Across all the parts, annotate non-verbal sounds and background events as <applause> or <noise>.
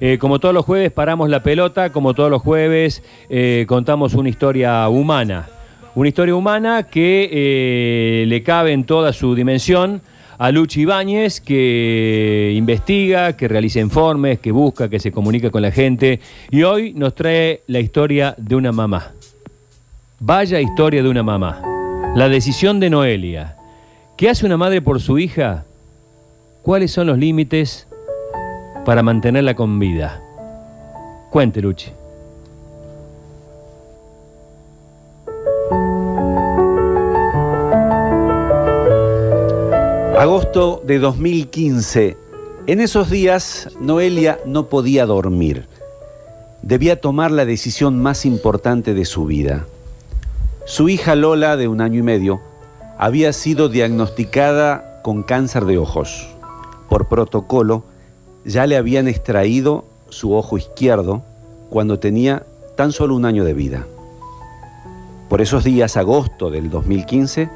Eh, como todos los jueves paramos la pelota, como todos los jueves eh, contamos una historia humana. Una historia humana que eh, le cabe en toda su dimensión a Luchi Ibáñez, que investiga, que realiza informes, que busca, que se comunica con la gente. Y hoy nos trae la historia de una mamá. Vaya historia de una mamá. La decisión de Noelia. ¿Qué hace una madre por su hija? ¿Cuáles son los límites para mantenerla con vida? Cuente, Luchi. Agosto de 2015. En esos días, Noelia no podía dormir. Debía tomar la decisión más importante de su vida. Su hija Lola, de un año y medio, había sido diagnosticada con cáncer de ojos. Por protocolo, ya le habían extraído su ojo izquierdo cuando tenía tan solo un año de vida. Por esos días, agosto del 2015,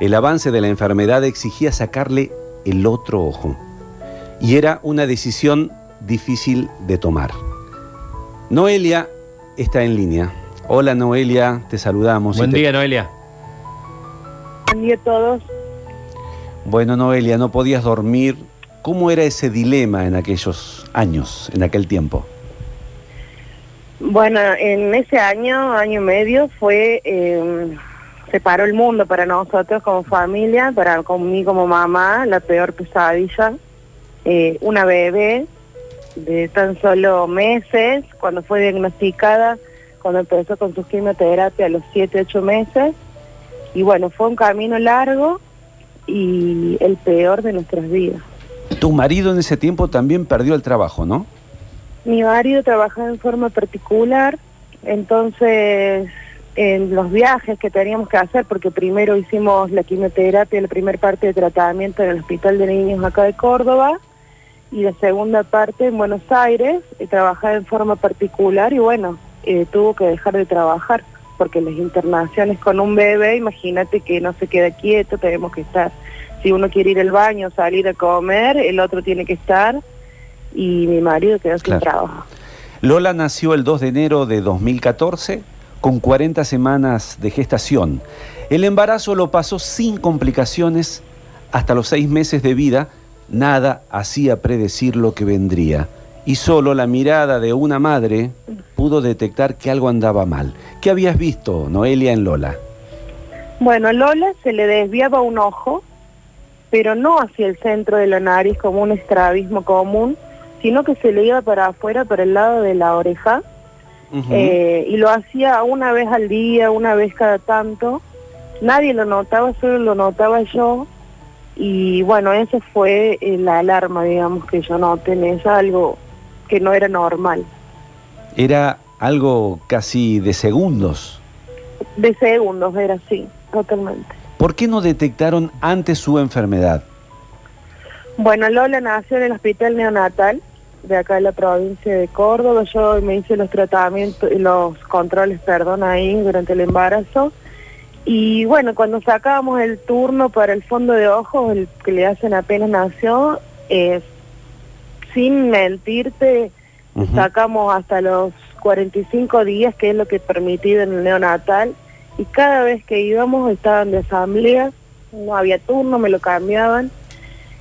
el avance de la enfermedad exigía sacarle el otro ojo. Y era una decisión difícil de tomar. Noelia está en línea. Hola Noelia, te saludamos. Buen te- día, Noelia. Buen día a todos. Bueno Noelia, no podías dormir. ¿Cómo era ese dilema en aquellos años, en aquel tiempo? Bueno, en ese año, año y medio, fue, eh, se paró el mundo para nosotros como familia, para mí como mamá, la peor pesadilla. Eh, una bebé de tan solo meses, cuando fue diagnosticada, cuando empezó con su quimioterapia a los 7, 8 meses. Y bueno, fue un camino largo y el peor de nuestras vidas. Tu marido en ese tiempo también perdió el trabajo, ¿no? Mi marido trabajaba en forma particular, entonces en los viajes que teníamos que hacer, porque primero hicimos la quimioterapia, la primera parte de tratamiento en el Hospital de Niños acá de Córdoba, y la segunda parte en Buenos Aires, y trabajaba en forma particular y bueno, eh, tuvo que dejar de trabajar, porque las internaciones con un bebé, imagínate que no se queda quieto, tenemos que estar, si uno quiere ir al baño, salir a comer, el otro tiene que estar, y mi marido quedó sin Claro. trabajo. Lola nació el 2 de enero de 2014 con 40 semanas de gestación. El embarazo lo pasó sin complicaciones hasta los seis meses de vida. Nada hacía predecir lo que vendría. Y solo la mirada de una madre pudo detectar que algo andaba mal. ¿Qué habías visto, Noelia, en Lola? Bueno, a Lola se le desviaba un ojo, pero no hacia el centro de la nariz como un estrabismo común, sino que se le iba para afuera, para el lado de la oreja, eh, y lo hacía una vez al día, una vez cada tanto. Nadie lo notaba, solo lo notaba yo. Y bueno, esa fue eh, la alarma, digamos, que yo noté eso, algo que no era normal. Era algo casi de segundos. De segundos era así, totalmente. ¿Por qué no detectaron antes su enfermedad? Bueno, Lola nació en el hospital neonatal de acá de la provincia de Córdoba. Yo me hice los tratamientos, los controles, perdón, ahí durante el embarazo. Y bueno, cuando sacábamos el turno para el fondo de ojos, el que le hacen apenas nació, eh, sin mentirte, Sacamos hasta los 45 días, que es lo que es permitido en el neonatal, y cada vez que íbamos estaban de asamblea, no había turno, me lo cambiaban,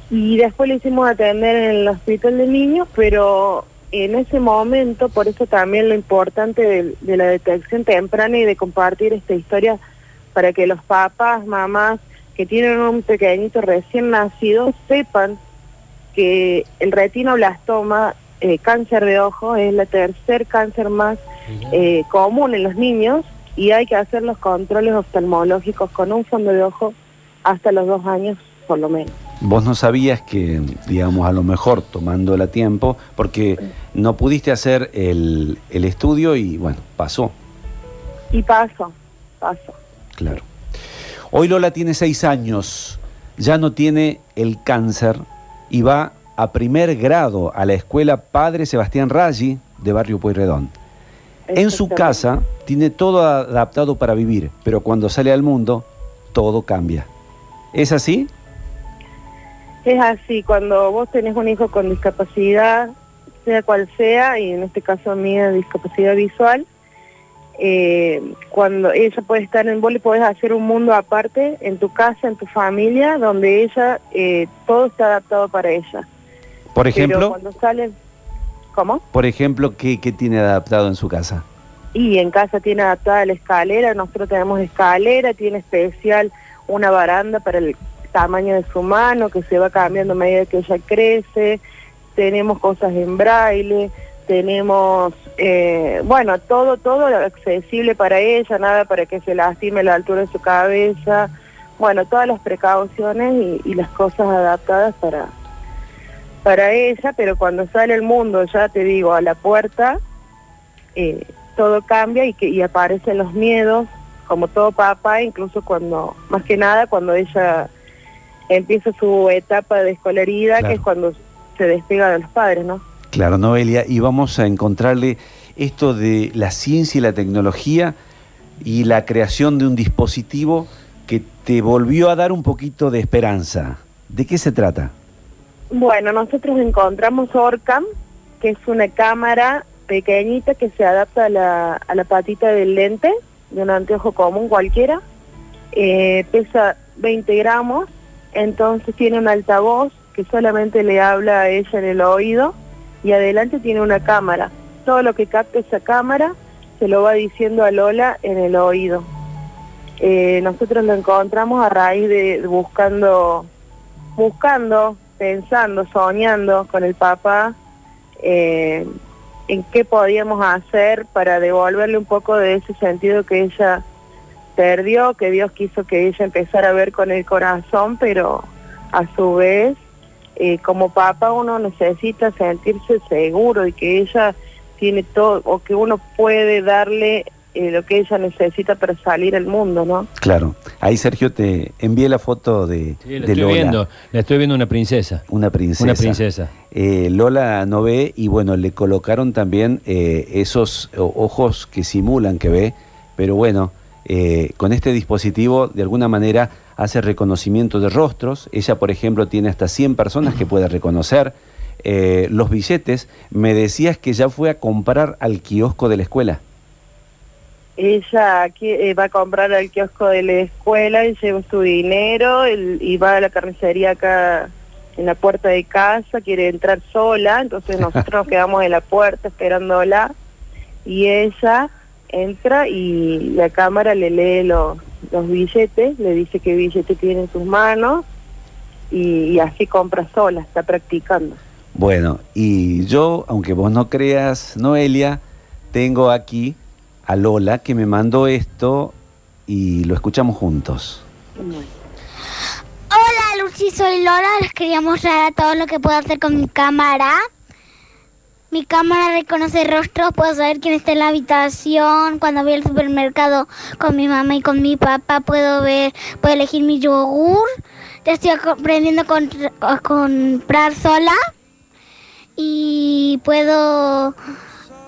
y después le hicimos atender en el hospital de niños, pero en ese momento, por eso también lo importante de, la detección temprana y de compartir esta historia para que los papás, mamás que tienen un pequeñito recién nacido sepan que el retinoblastoma, eh, cáncer de ojo, es la tercer cáncer más eh, común en los niños y hay que hacer los controles oftalmológicos con un fondo de ojo hasta los dos años por lo menos. Vos no sabías que, digamos, a lo mejor tomándola a tiempo, porque no pudiste hacer el, el estudio y bueno, pasó, Y paso, paso. claro. Hoy Lola tiene seis años, ya no tiene el cáncer y va a primer grado a la escuela Padre Sebastián Raggi de Barrio Pueyrredón. En su casa tiene todo adaptado para vivir, pero cuando sale al mundo, todo cambia. ¿Es así? Es así, cuando vos tenés un hijo con discapacidad, sea cual sea, y en este caso mía discapacidad visual, eh, cuando ella puede estar en vos le podés hacer un mundo aparte en tu casa, en tu familia, donde ella, eh, todo está adaptado para ella. Por Pero ejemplo, cuando sale, ¿cómo? por ejemplo, ¿qué, qué tiene adaptado en su casa? Y en casa tiene adaptada la escalera, nosotros tenemos escalera, tiene especial una baranda para el tamaño de su mano que se va cambiando a medida que ella crece, tenemos cosas en braille, tenemos, eh, bueno, todo, todo accesible para ella, nada para que se lastime la altura de su cabeza, bueno, todas las precauciones y, y las cosas adaptadas para, para ella, pero cuando sale el mundo, ya te digo, a la puerta, eh, todo cambia y, que, y aparecen los miedos, como todo papá, incluso cuando, más que nada, cuando ella empieza su etapa de escolaridad, Claro. que es cuando se despega de los padres, ¿no? Claro, Noelia, y vamos a encontrarle esto de la ciencia y la tecnología y la creación de un dispositivo que te volvió a dar un poquito de esperanza. ¿De qué se trata? Bueno, nosotros encontramos Orcam, que es una cámara pequeñita que se adapta a la, a la patita del lente, de un anteojo común cualquiera. Eh, pesa 20 gramos, entonces tiene un altavoz que solamente le habla a ella en el oído y adelante tiene una cámara. Todo lo que capta esa cámara se lo va diciendo a Lola en el oído. Eh, nosotros lo encontramos a raíz de buscando buscando, pensando, soñando con el papá eh, en qué podíamos hacer para devolverle un poco de ese sentido que ella perdió, que Dios quiso que ella empezara a ver con el corazón, pero a su vez, eh, como papá uno necesita sentirse seguro y que ella tiene todo, o que uno puede darle eh, lo que ella necesita para salir al mundo, ¿no? Claro, ahí Sergio te envié la foto de, Sí, la de estoy Lola, viendo, la estoy viendo una princesa. una princesa. Una princesa. Eh, Lola no ve y bueno, le colocaron también eh, esos ojos que simulan que ve, pero bueno, eh, con este dispositivo de alguna manera hace reconocimiento de rostros. Ella, por ejemplo, tiene hasta 100 personas que puede reconocer. Eh, los billetes, me decías que ya fue a comprar al kiosco de la escuela. Ella eh, va a comprar al kiosco de la escuela y lleva su dinero y va a la carnicería acá en la puerta de casa, quiere entrar sola, entonces <laughs> nosotros nos quedamos en la puerta esperándola y ella entra y la cámara le lee los, los billetes, le dice qué billete tiene en sus manos y, y así compra sola, está practicando. Bueno, y yo, aunque vos no creas, Noelia, tengo aquí a Lola que me mandó esto y lo escuchamos juntos. Hola Lucy, soy Lola. Les quería mostrar a todos lo que puedo hacer con mi cámara. Mi cámara reconoce rostros, puedo saber quién está en la habitación. Cuando voy al supermercado con mi mamá y con mi papá, puedo ver, puedo elegir mi yogur. Ya estoy aprendiendo a, comprar sola. Y puedo...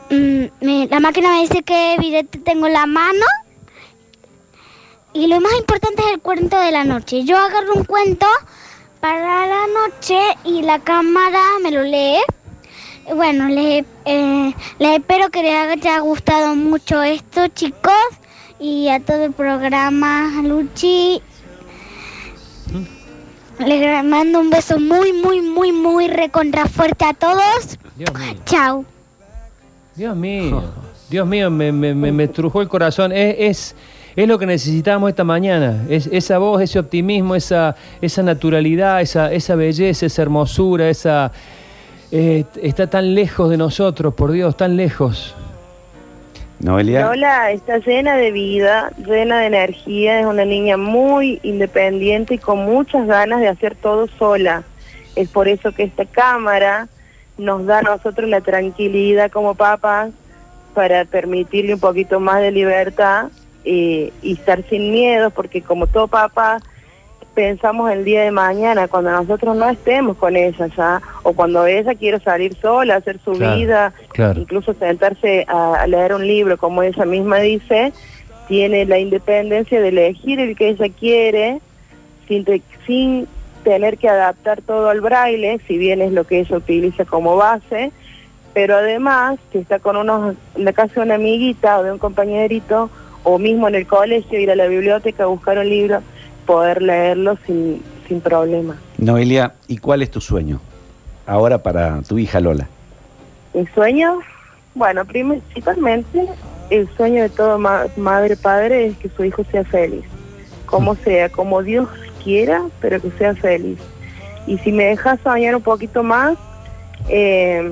mm, la máquina me dice qué billete tengo en la mano. Y lo más importante es el cuento de la noche. Yo agarro un cuento para la noche y la cámara me lo lee. Bueno, les, eh, les espero que les haya gustado mucho esto, chicos. Y a todo el programa, Luchi. Les mando un beso muy, muy, muy, muy recontra fuerte a todos. Chao. Dios mío, Dios mío, me, me, me, me trujó el corazón. Es, es, es lo que necesitábamos esta mañana. Es, esa voz, ese optimismo, esa, esa naturalidad, esa, esa belleza, esa hermosura, esa. eh, está tan lejos de nosotros, por Dios, tan lejos. Noelia, Lola está llena de vida, llena de energía, es una niña muy independiente y con muchas ganas de hacer todo sola. Es por eso que esta cámara nos da a nosotros la tranquilidad como papás para permitirle un poquito más de libertad eh, y estar sin miedo, porque como todo papá pensamos el día de mañana, cuando nosotros no estemos con ella ya, o cuando ella quiere salir sola, hacer su Claro, vida, claro. incluso sentarse a, a leer un libro, como ella misma dice, tiene la independencia de elegir el que ella quiere, sin, sin tener que adaptar todo al braille, si bien es lo que ella utiliza como base, pero además que está con unos, en la casa de una amiguita o de un compañerito, o mismo en el colegio, ir a la biblioteca a buscar un libro, poder leerlo sin, sin problema. Noelia, ¿y cuál es tu sueño? Ahora para tu hija Lola. Mi sueño, bueno, principalmente el sueño de todo ma- madre padre es que su hijo sea feliz, como sea, como Dios pero que sea feliz. Y si me dejas soñar un poquito más, eh,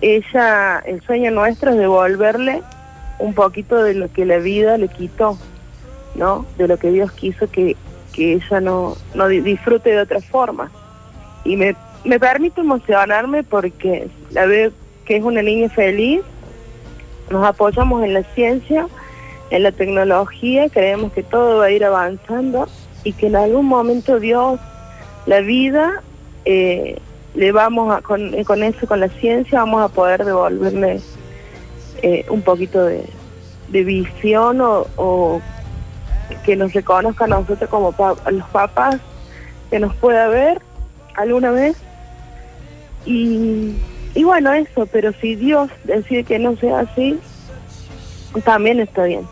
ella, el sueño nuestro es devolverle un poquito de lo que la vida le quitó, ¿no? De lo que Dios quiso que, que ella no, no di- disfrute de otra forma. Y me, me permite emocionarme porque la veo que es una niña feliz, nos apoyamos en la ciencia, en la tecnología, creemos que todo va a ir avanzando y que en algún momento Dios, la vida, eh, le vamos a, con, con eso, con la ciencia, vamos a poder devolverle eh, un poquito de, visión o, que nos reconozca a nosotros como los papás, que nos pueda ver alguna vez. Y, y bueno, eso, pero si Dios decide que no sea así, también está bien.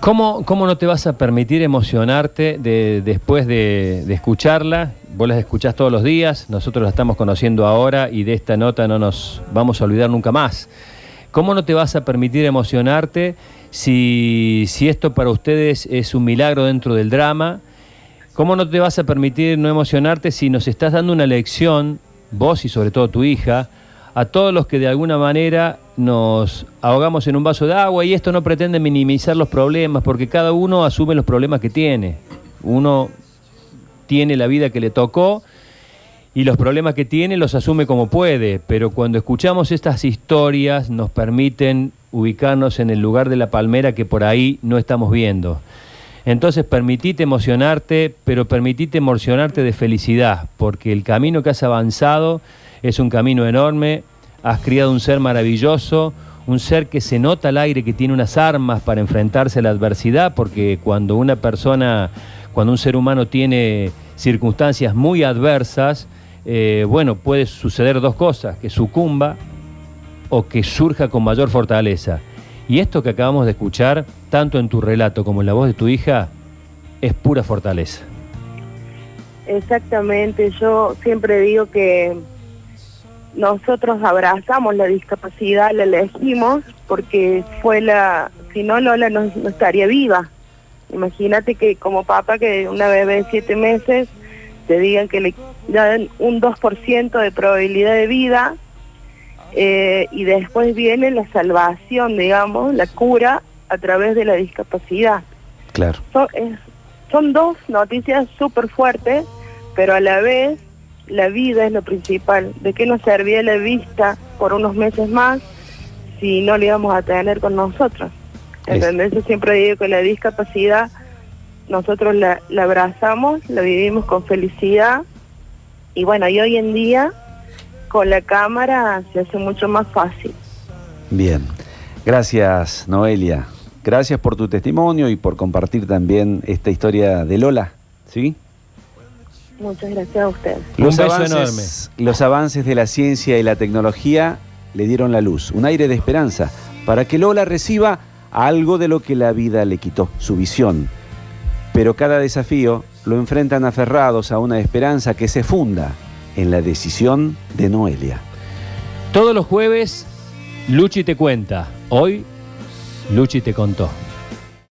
¿Cómo, ¿Cómo no te vas a permitir emocionarte de, después de, de escucharla? Vos las escuchás todos los días, nosotros la estamos conociendo ahora y de esta nota no nos vamos a olvidar nunca más. ¿Cómo no te vas a permitir emocionarte si, si esto para ustedes es un milagro dentro del drama? ¿Cómo no te vas a permitir no emocionarte si nos estás dando una lección, vos y sobre todo tu hija, a todos los que de alguna manera nos ahogamos en un vaso de agua y esto no pretende minimizar los problemas porque cada uno asume los problemas que tiene. Uno tiene la vida que le tocó y los problemas que tiene los asume como puede, pero cuando escuchamos estas historias nos permiten ubicarnos en el lugar de la palmera que por ahí no estamos viendo. Entonces permitite emocionarte, pero permitite emocionarte de felicidad, porque el camino que has avanzado es un camino enorme, has criado un ser maravilloso, un ser que se nota al aire, que tiene unas armas para enfrentarse a la adversidad, porque cuando una persona, cuando un ser humano tiene circunstancias muy adversas, eh, bueno, puede suceder dos cosas, que sucumba o que surja con mayor fortaleza. Y esto que acabamos de escuchar, tanto en tu relato como en la voz de tu hija, es pura fortaleza. Exactamente, yo siempre digo que nosotros abrazamos la discapacidad, la elegimos porque fue la, si no Lola no, no estaría viva. Imagínate que como papá que una bebé de siete meses te digan que le dan un 2% de probabilidad de vida eh, y después viene la salvación, digamos, la cura a través de la discapacidad. Claro. Son, es- son dos noticias súper fuertes, pero a la vez la vida es lo principal. ¿De qué nos servía la vista por unos meses más si no la íbamos a tener con nosotros? ¿Entendés? Yo siempre digo que la discapacidad nosotros la, la abrazamos, la vivimos con felicidad y bueno, y hoy en día con la cámara se hace mucho más fácil. Bien. Gracias, Noelia. Gracias por tu testimonio y por compartir también esta historia de Lola. ¿Sí? Muchas gracias a ustedes. Un Los beso avances, los avances de la ciencia y la tecnología le dieron la luz, un aire de esperanza, para que Lola reciba algo de lo que la vida le quitó, su visión. Pero cada desafío lo enfrentan aferrados a una esperanza que se funda en la decisión de Noelia. Todos los jueves, Luchi te cuenta. Hoy, Luchi te contó.